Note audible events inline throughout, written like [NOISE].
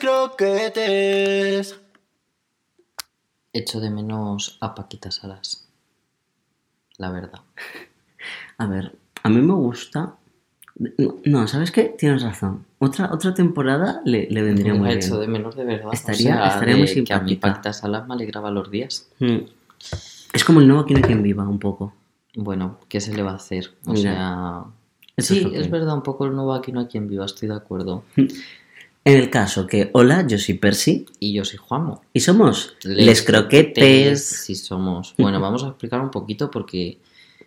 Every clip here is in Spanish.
croquetes. Echo de menos a Paquita Salas. La verdad. A ver, a mí me gusta. No, no, ¿sabes qué? Tienes razón. Otra, otra temporada le, le vendría muy La bien. echo de menos de verdad. O Estaría- sea, estaría muy de que a mí simpática. Paquita Salas me alegraba los días. Mm. Es como el nuevo hay quien viva, un poco. Bueno, ¿qué se le va a hacer? O Ya. sea... Eso sí, es es verdad, un poco el nuevo Aquí no hay quien viva, estoy de acuerdo. En el caso que, hola, yo soy Percy Y yo soy Juanmo. y somos Les, Croquetes. Sí somos. Bueno, [LAUGHS] vamos a explicar un poquito porque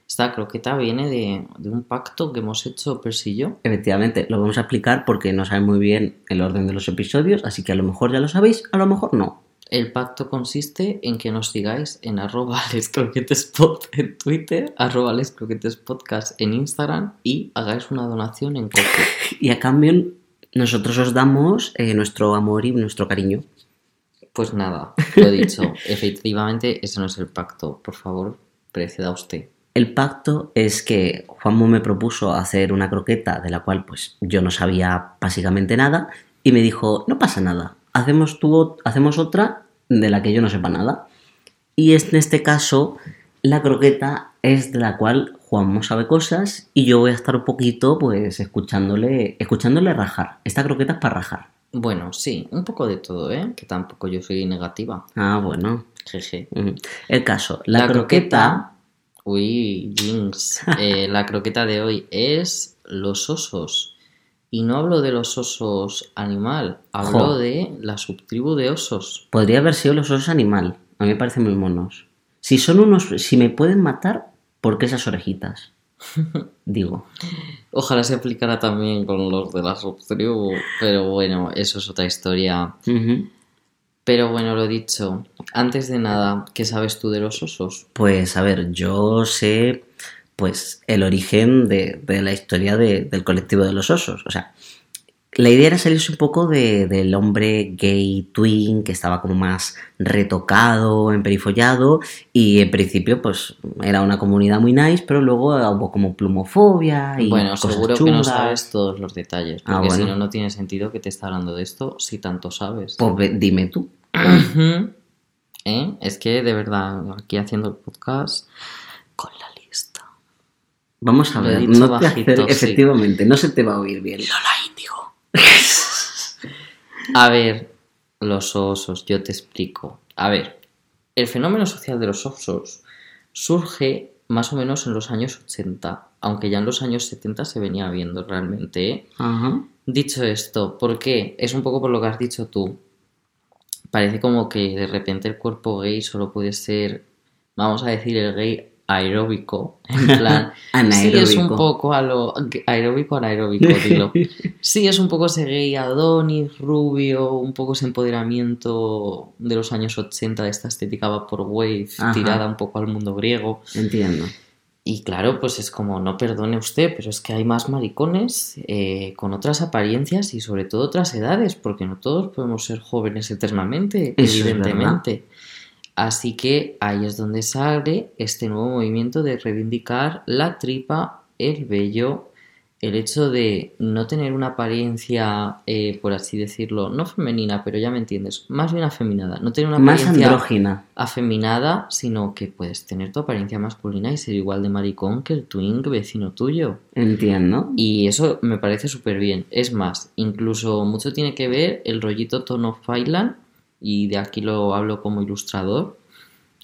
esta croqueta viene de, de un pacto que hemos hecho Percy y yo. Efectivamente, lo vamos a explicar porque no saben muy bien el orden de los episodios, así que a lo mejor ya lo sabéis, a lo mejor no. El pacto consiste en que nos sigáis en arroba [LAUGHS] lescroquetespod en Twitter, arroba lescroquetespodcast en Instagram y hagáis una donación en Coffee. [LAUGHS] Y a cambio, nosotros os damos eh, nuestro amor y nuestro cariño. Pues nada, [LAUGHS] lo dicho, efectivamente ese no es el pacto. Por favor, preceda usted. El pacto es que Juanmo me propuso hacer una croqueta de la cual pues yo no sabía básicamente nada y me dijo, no pasa nada, hacemos, ot- hacemos otra de la que yo no sepa nada. Y en este caso, la croqueta es de la cual Juanmo sabe cosas y yo voy a estar un poquito pues escuchándole, escuchándole rajar. Esta croqueta es para rajar. Bueno, sí, un poco de todo, ¿eh? Que tampoco yo soy negativa. Ah, bueno. Jeje. Mm. El caso, la, croqueta... Uy, Jinx. [LAUGHS] Eh, la croqueta de hoy es los osos. Y no hablo de los osos animal, hablo Jo. de la subtribu de osos. Podría haber sido los osos animal. A mí me parecen muy monos. Si son unos. Si me pueden matar, ¿por qué esas orejitas? [LAUGHS] Digo. Ojalá se aplicara también con los de la subtribu, pero bueno, eso es otra historia. Pero bueno, lo dicho, antes de nada, ¿qué sabes tú de los osos? Pues a ver, yo sé. Pues el origen de, de la historia de- del colectivo de los osos. O sea, la idea era salirse un poco de- del hombre gay twin que estaba como más retocado, emperifollado y en principio pues era una comunidad muy nice, pero luego hubo como plumofobia y Bueno, cosas seguro que no sabes todos los detalles, Ah, porque si no, no tiene sentido que te esté hablando de esto si tanto sabes. Pues dime tú. ¿Eh? Es que de verdad, aquí haciendo el podcast con la lista. Vamos a ver, no te bajito, hace- sí. efectivamente, no se te va a oír bien. [LAUGHS] A ver, los osos, yo te explico. A ver, el fenómeno social de los osos surge más o menos en los años 80, aunque ya en los años 70 se venía viendo realmente. ¿eh? Ajá. Dicho esto, ¿por qué? Es un poco por lo que has dicho tú. Parece como que de repente el cuerpo gay solo puede ser, vamos a decir, el gay aeróbico. En plan, [LAUGHS] sí, es un Anaeróbico. poco a lo aeróbico, anaeróbico, dilo. [LAUGHS] Sí, es un poco ese gay Adonis, rubio, un poco ese empoderamiento de los años 80 de esta estética vaporwave Ajá. tirada un poco al mundo griego. Entiendo. Y claro, pues es como, no perdone usted, pero es que hay más maricones eh, con otras apariencias y sobre todo otras edades, porque no todos podemos ser jóvenes eternamente, Eso evidentemente. Así que ahí es donde sale este nuevo movimiento de reivindicar la tripa, el vello, el hecho de no tener una apariencia, eh, por así decirlo, no femenina, pero ya me entiendes, más bien afeminada, no tener una Más apariencia andrógina. afeminada, sino que puedes tener tu apariencia masculina y ser igual de maricón que el twink vecino tuyo. Entiendo. Y eso me parece súper bien. Es más, incluso mucho tiene que ver el rollito Tone of Island, y de aquí lo hablo como ilustrador,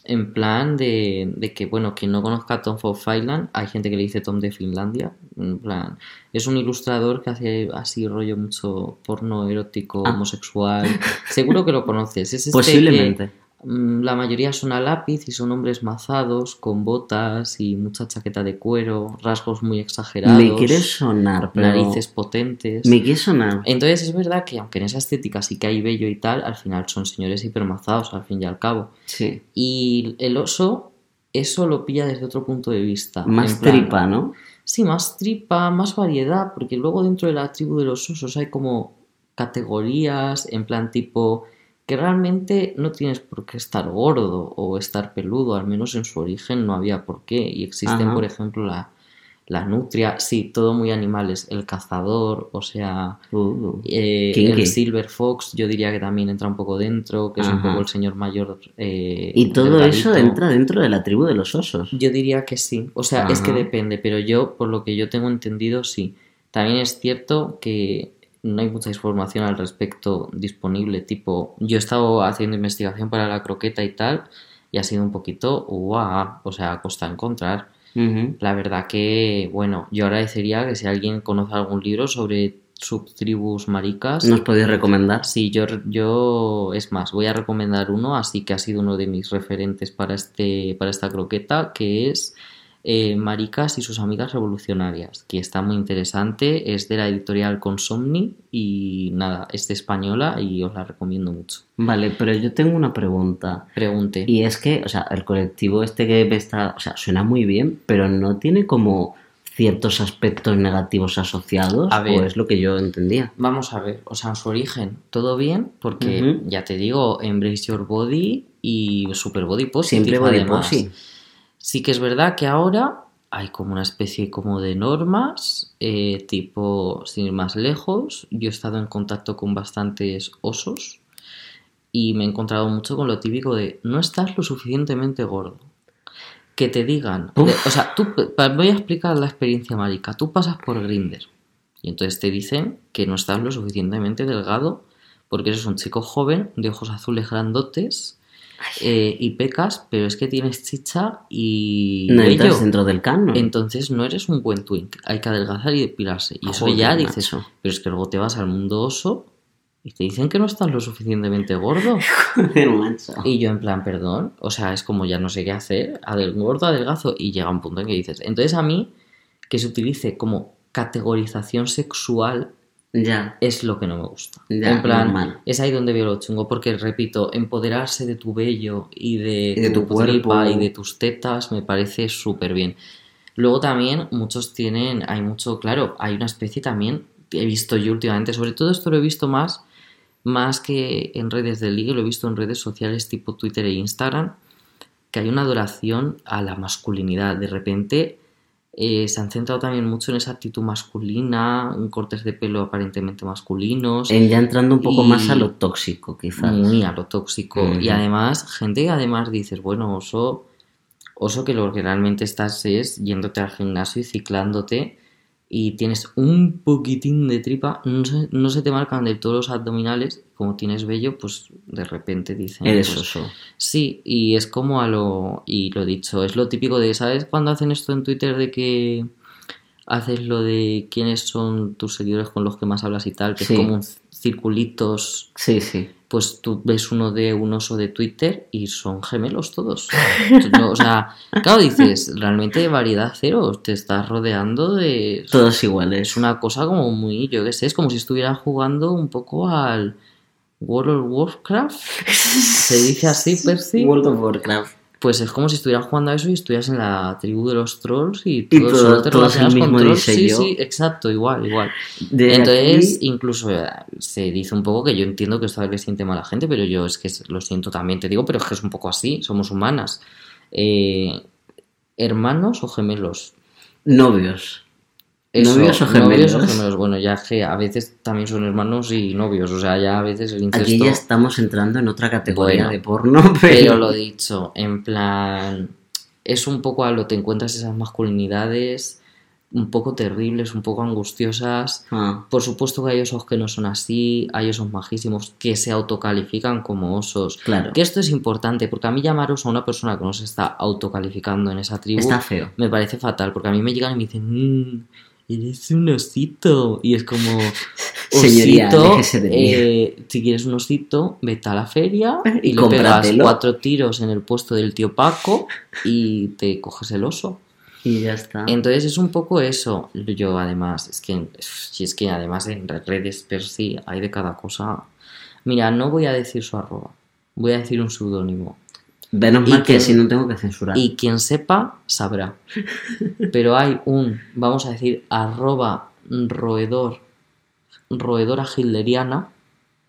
en plan de, de que, bueno, quien no conozca Tom of Island, hay gente que le dice Tom de Finlandia, en plan, es un ilustrador que hace así rollo mucho porno erótico, Ah. homosexual, seguro que lo conoces, es [LAUGHS] este Posiblemente. La mayoría son a lápiz y son hombres mazados, con botas y mucha chaqueta de cuero, rasgos muy exagerados, Me quiere sonar, pero... narices potentes. Me quiere sonar. Entonces es verdad que aunque en esa estética sí que hay vello y tal, al final son señores hipermazados al fin y al cabo. Sí. Y el oso, eso lo pilla desde otro punto de vista. Más tripa, ¿no? Sí, más tripa, más variedad, porque luego dentro de la tribu de los osos hay como categorías, en plan tipo que realmente no tienes por qué estar gordo o estar peludo, al menos en su origen no había por qué. Y existen, Ajá. por ejemplo, la, la nutria, sí, todo muy animales. El cazador, o sea, Uh, eh, el Silver Fox, yo diría que también entra un poco dentro, que es un poco el señor mayor. eh, y todo delgadito. eso entra dentro de la tribu de los osos. Yo diría que sí. O sea, es que depende, pero yo, por lo que yo tengo entendido, sí. También es cierto que no hay mucha información al respecto disponible. Tipo, yo he estado haciendo investigación para la croqueta y tal, y ha sido un poquito guau, o sea, costa encontrar. La verdad que, bueno, yo agradecería que si alguien conoce algún libro sobre subtribus maricas, ¿Nos podéis recomendar? Sí, yo, yo, es más, voy a recomendar uno, así que ha sido uno de mis referentes para, este, para esta croqueta, que es eh, Maricas y sus amigas revolucionarias, que está muy interesante, es de la editorial Consomni y nada, es de española y os la recomiendo mucho. Vale, pero yo tengo una pregunta. Pregunte. Y es que, o sea, el colectivo este que está, o sea, suena muy bien, pero no tiene como ciertos aspectos negativos asociados, A ver. o es lo que yo entendía. Vamos a ver, o sea, en su origen, todo bien, porque ya te digo, Embrace Your Body y Super Body Positive Siempre body además. posi. Sí que es verdad que ahora hay como una especie como de normas, eh, tipo, sin ir más lejos, yo he estado en contacto con bastantes osos y me he encontrado mucho con lo típico de no estás lo suficientemente gordo. Que te digan, de- o sea, tú, voy a explicar la experiencia marica, tú pasas por Grinder y entonces te dicen que no estás lo suficientemente delgado porque eres un chico joven de ojos azules grandotes eh, y pecas, pero es que tienes chicha y No entras dentro del canon. Entonces no eres un buen twink. Hay que adelgazar y depilarse. Y eso ya dices, macho. pero es que luego te vas al mundo oso y te dicen que no estás lo suficientemente gordo. [LAUGHS] Joder, macho. Y yo en plan, perdón, o sea, es como ya no sé qué hacer, adel gordo, adelgazo, y llega un punto en que dices, entonces a mí que se utilice como categorización sexual Ya. es lo que no me gusta. Ya, en plan, normal. es ahí donde veo lo chungo, porque repito, empoderarse de tu vello y de, Y de tu cuerpo. y de tus tetas me parece súper bien. Luego también muchos tienen, hay mucho, claro, hay una especie también, he visto yo últimamente, sobre todo esto lo he visto más, más que en redes de ligue, lo he visto en redes sociales tipo Twitter e Instagram, que hay una adoración a la masculinidad. De repente eh, se han centrado también mucho en esa actitud masculina, en cortes de pelo aparentemente masculinos, En ya entrando un poco Y- más a lo tóxico, quizás. muy a lo tóxico. Y además, gente que además dices, bueno, oso, oso que lo que realmente estás es yéndote al gimnasio y ciclándote y tienes un poquitín de tripa, no se, no se te marcan del todo los abdominales, como tienes vello, pues de repente dicen... Eres pues, oso. Sí, y es como a lo, y lo dicho, es lo típico de, ¿sabes cuando hacen esto en Twitter de que haces lo de quiénes son tus seguidores con los que más hablas y tal, que Sí. es como un circulitos, Sí, sí. pues tú ves uno de un oso de Twitter y son gemelos todos. [LAUGHS] No, o sea, claro, dices, realmente variedad cero, te estás rodeando de... Todos iguales. Es una cosa como muy, yo qué sé, es como si estuvieras jugando un poco al World of Warcraft. [LAUGHS] Se dice así, Percy. World of Warcraft. Pues es como si estuvieras jugando a eso y estuvieras en la tribu de los trolls y, Y todo- solo te todos el relacionas con trolls. Sí, sí, exacto, igual, igual. De Entonces, aquí- incluso eh, se dice un poco que yo entiendo que esto le siente mal a la gente, pero yo es que lo siento también, te digo, pero es que es un poco así, somos humanas. Eh, ¿Hermanos o gemelos? Novios. Eso, ¿Novios o novios o gemelos? Bueno, ya que a veces también son hermanos y novios, o sea, ya a veces el incesto... Aquí ya estamos entrando en otra categoría Bueno, de porno, [LAUGHS] pero... Pero lo dicho, en plan, es un poco a lo te encuentras esas masculinidades un poco terribles, un poco angustiosas. Ah, Por supuesto que hay osos que no son así, hay osos majísimos que se autocalifican como osos. claro. Que esto es importante, porque a mí llamaros a una persona que no se está autocalificando en esa tribu Está feo. me parece fatal, porque a mí me llegan y me dicen, "Mm, eres un osito. Y es como, [LAUGHS] osito, eh, si quieres un osito, vete a la feria y, Y le pegas cuatro tiros en el puesto del tío Paco y te coges el oso. Y ya está. Entonces es un poco eso. Yo además, es que, si es que además en redes per sí hay de cada cosa. Mira, no voy a decir su arroba, voy a decir un seudónimo. Menos mal que así no tengo que censurar. Y quien sepa, sabrá. Pero hay un, vamos a decir, arroba roedor, roedora hilderiana.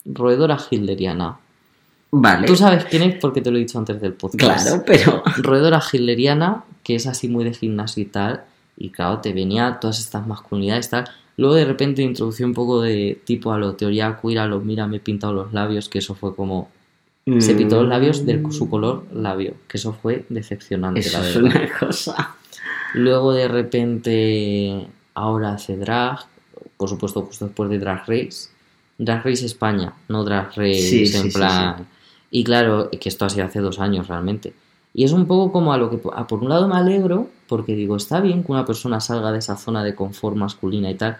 Roedora hilderiana. Vale. Tú sabes quién es porque te lo he dicho antes del podcast. Claro, pero... Roedora hilderiana, que es así muy de gimnasio y tal. Y claro, te venía todas estas masculinidades, tal. Luego de repente introducí un poco de tipo a lo teoría queer, a lo mira, me he pintado los labios, que eso fue como... Se pintó los labios de su color labio, que eso fue decepcionante, Eso la es verdad. una cosa. Luego de repente ahora hace drag, por supuesto justo después de Drag Race. Drag Race España, no Drag Race Sí, sí, en sí, plan... Y claro, que esto ha sido hace dos años realmente. Y es un poco como a lo que, a por un lado me alegro, porque digo, está bien que una persona salga de esa zona de confort masculina y tal,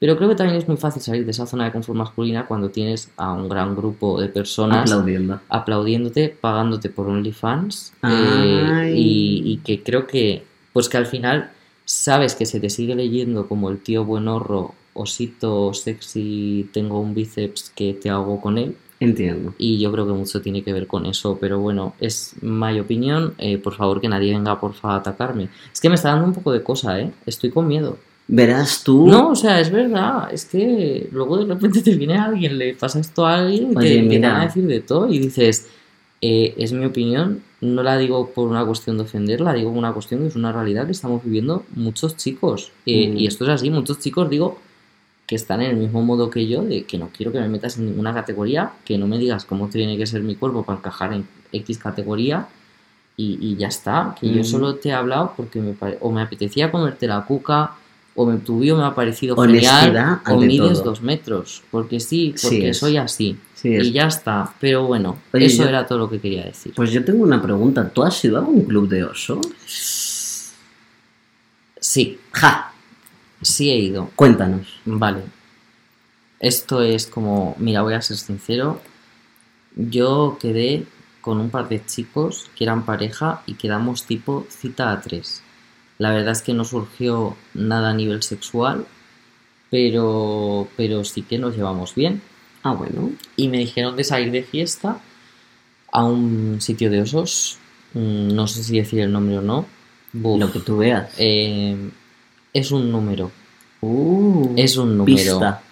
pero creo que también es muy fácil salir de esa zona de confort masculina cuando tienes a un gran grupo de personas Aplaudiendo. aplaudiéndote, pagándote por OnlyFans eh, y, y que creo que, pues que al final sabes que se te sigue leyendo como el tío buenorro, osito, sexy, tengo un bíceps que te hago con él Entiendo. y yo creo que mucho tiene que ver con eso, pero bueno, es mi opinión, eh, por favor que nadie venga porfa a atacarme. Es que me está dando un poco de cosa, ¿eh? Estoy con miedo. Verás tú. No, o sea, es verdad, es que luego de repente te viene alguien, le pasa esto a alguien y Oye, te mira. a decir de todo y dices, eh, es mi opinión, no la digo por una cuestión de ofender, la digo por una cuestión que es una realidad que estamos viviendo muchos chicos. Eh, Mm. Y esto es así, muchos chicos digo que están en el mismo modo que yo, de que no quiero que me metas en ninguna categoría, que no me digas cómo tiene que ser mi cuerpo para encajar en X categoría y, y ya está, que yo Mm. solo te he hablado porque me o me apetecía comerte la cuca o bio me ha parecido genial Honestidad o ante mides todo. dos metros, porque sí, porque soy así Sí, y ya está, pero bueno, Oye, eso yo- era todo lo que quería decir. Pues yo tengo una pregunta. ¿Tú has ido a algún club de osos? Sí, ¡Ja! sí he ido, Cuéntanos. Vale. Esto es como, mira, voy a ser sincero. Yo quedé con un par de chicos que eran pareja y quedamos tipo cita a tres. La verdad es que no surgió nada a nivel sexual, pero, pero sí que nos llevamos bien. Ah, bueno. Y me dijeron de salir de fiesta a un sitio de osos. Mm, No sé si decir el nombre o no. Buf. Lo que tú veas. Eh, es un número. Uh, Es un número. Pista.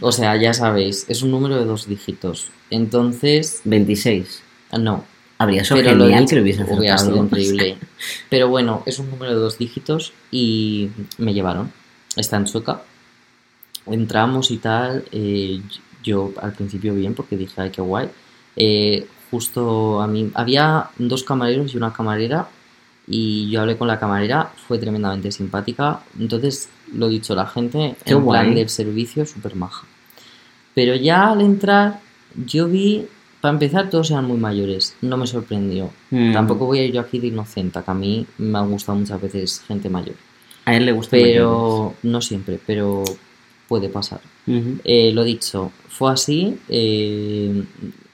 O sea, ya sabéis, es un número de dos dígitos. Entonces, 26. no. Habría sido lo genial dicho, que lo hubiese acertado. hubiera sido increíble. Pero bueno, es un número de dos dígitos y me llevaron. Está en Sueca. Entramos y tal. eh, yo al principio bien porque dije, ay, qué guay. Eh, justo a mí, había dos camareros y una camarera y yo hablé con la camarera, fue tremendamente simpática. Entonces, lo dicho, la gente Qué en plan guay. del servicio súper maja. Pero ya al entrar, yo vi, para empezar, todos eran muy mayores. No me sorprendió. Mm. Tampoco voy a ir yo aquí de inocente, que a mí me ha gustado muchas veces gente mayor. A él le gusta mayores. Pero no siempre, pero puede pasar. Eh, lo dicho, fue así. eh,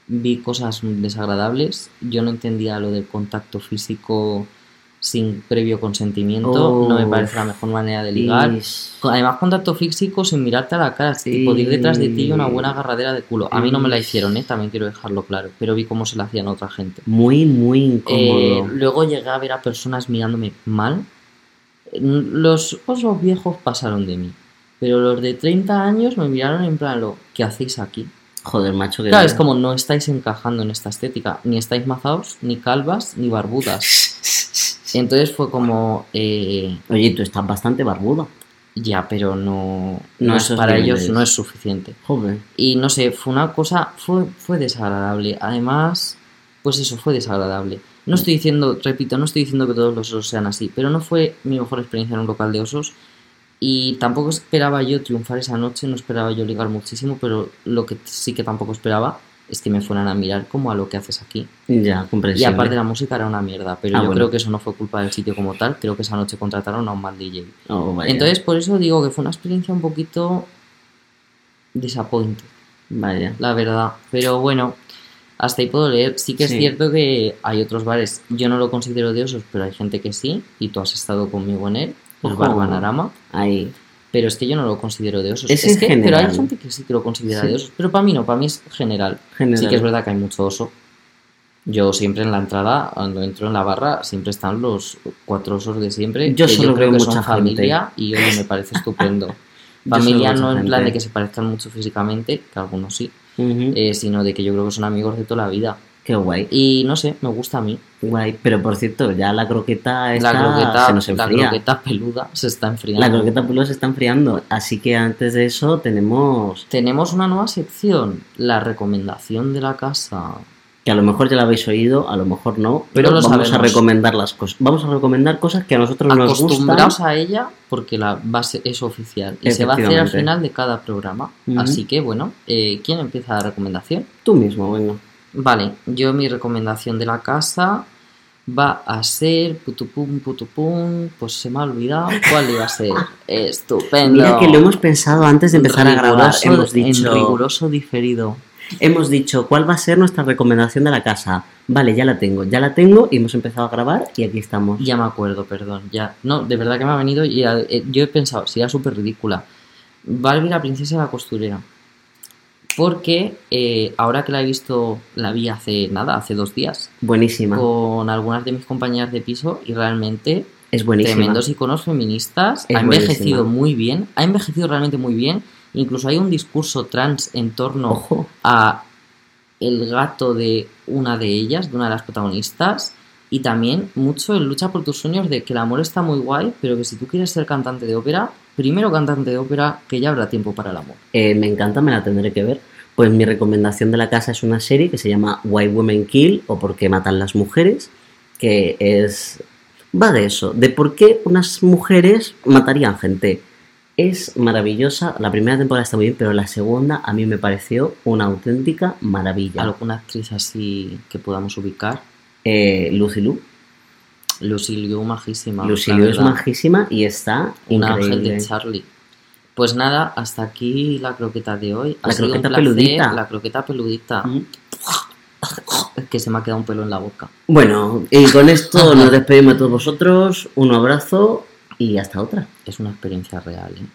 vi cosas desagradables. Yo no entendía lo del contacto físico sin previo consentimiento. no me parece la mejor manera de ligar. Is- Además, contacto físico sin mirarte a la cara, es tipo de ir detrás de ti y una buena agarradera de culo. A mí no me la hicieron, ¿eh? también quiero dejarlo claro, pero vi cómo se la hacían a otra gente. Muy, muy Eh, incómodo. luego llegué a ver a personas mirándome mal. Los osos viejos pasaron de mí, pero los de 30 años me miraron en plan, lo, ¿qué hacéis aquí? Joder, macho, que Claro, es como no estáis encajando en esta estética, ni estáis mazados, ni calvas, ni barbudas. [LAUGHS] Entonces fue como, eh, Oye, tú estás bastante barbuda. ya, pero no, No no es para ellos no es suficiente. Joder. Y no sé, fue una cosa, fue, fue desagradable. Además, pues eso, fue desagradable. No estoy diciendo, repito, no estoy diciendo que todos los osos sean así, pero no fue mi mejor experiencia en un local de osos. Y tampoco esperaba yo triunfar esa noche, no esperaba yo ligar muchísimo, pero lo que sí que tampoco esperaba es que me fueran a mirar como a lo que haces aquí. Ya, Y comprensible. aparte la música era una mierda, pero Ah, yo bueno. creo que eso no fue culpa del sitio como tal, creo que esa noche contrataron a un mal DJ. Oh. Entonces, por eso digo que fue una experiencia un poquito disappointed Vaya. la verdad. Pero bueno, hasta ahí puedo leer. Sí que es Sí. cierto que hay otros bares, yo no lo considero de osos, pero hay gente que sí, y tú has estado conmigo en él, el Ojo. Bar Banarama, Ahí. Pero es que yo no lo considero de osos. Es que, pero hay gente que sí que lo considera Sí. de osos, pero para mí no, para mí es general. General. Sí que es verdad que hay mucho oso. Yo siempre en la entrada, cuando entro en la barra, siempre están los cuatro osos de siempre. Yo que solo yo creo veo que mucha son gente. familia y oye, me parece [LAUGHS] estupendo. Familia no en plan de gente. que se parezcan mucho físicamente, que algunos sí, eh, sino de que yo creo que son amigos de toda la vida. Qué guay. Y no sé, me gusta a mí. Guay. Pero por cierto, ya la croqueta está, La croqueta, se nos la enfría. croqueta peluda se está enfriando. La croqueta peluda se está enfriando. Así que antes de eso tenemos... Tenemos una nueva sección, la recomendación de la casa. Que a lo mejor ya la habéis oído, a lo mejor no. Pero No lo vamos a recomendar las cosas. Vamos a recomendar cosas que a nosotros nos gustan. Acostumbraos a ella porque la base es oficial y se va a hacer al final de cada programa. Así que bueno, eh, ¿quién empieza la recomendación? Tú mismo, venga. Vale, yo mi recomendación de la casa va a ser putupum putupum, pues se me ha olvidado cuál iba a ser. [LAUGHS] Estupendo. Mira que lo hemos pensado antes de empezar a grabar. Hemos dicho, En riguroso diferido. hemos dicho cuál va a ser nuestra recomendación de la casa. Vale, ya la tengo, ya la tengo y hemos empezado a grabar y aquí estamos. Ya me acuerdo, perdón. Ya. No, de verdad que me ha venido y eh, yo he pensado, sería súper ridícula. Barbie la princesa de la costurera. Porque eh, ahora que la he visto, la vi hace nada, hace dos días, Buenísima. con algunas de mis compañeras de piso y realmente Es buenísima. tremendos iconos feministas. Es ha envejecido buenísima. muy bien, ha envejecido realmente muy bien. Incluso hay un discurso trans en torno Ojo. a el gato de una de ellas, de una de las protagonistas, y también mucho en lucha por tus sueños de que el amor está muy guay, pero que si tú quieres ser cantante de ópera, primero cantante de ópera, que ya habrá tiempo para el amor. Eh, me encanta, me la tendré que ver. Pues mi recomendación de la casa es una serie que se llama Why Women Kill o Por qué matan las mujeres, que es... va de eso, de por qué unas mujeres matarían gente. Es maravillosa, la primera temporada está muy bien, pero la segunda a mí me pareció una auténtica maravilla. ¿Alguna actriz así que podamos ubicar? Eh, Lucy Liu. Lucy Liu, majísima. Liu es majísima y está Un ángel increíble. de Charlie. Pues nada, hasta aquí la croqueta de hoy. Ha La sido un croqueta placer, peludita. La croqueta peludita. Mm. Es que se me ha quedado un pelo en la boca. Bueno, y con esto [LAUGHS] nos despedimos de todos vosotros. Un abrazo y hasta otra. Es una experiencia real, ¿eh?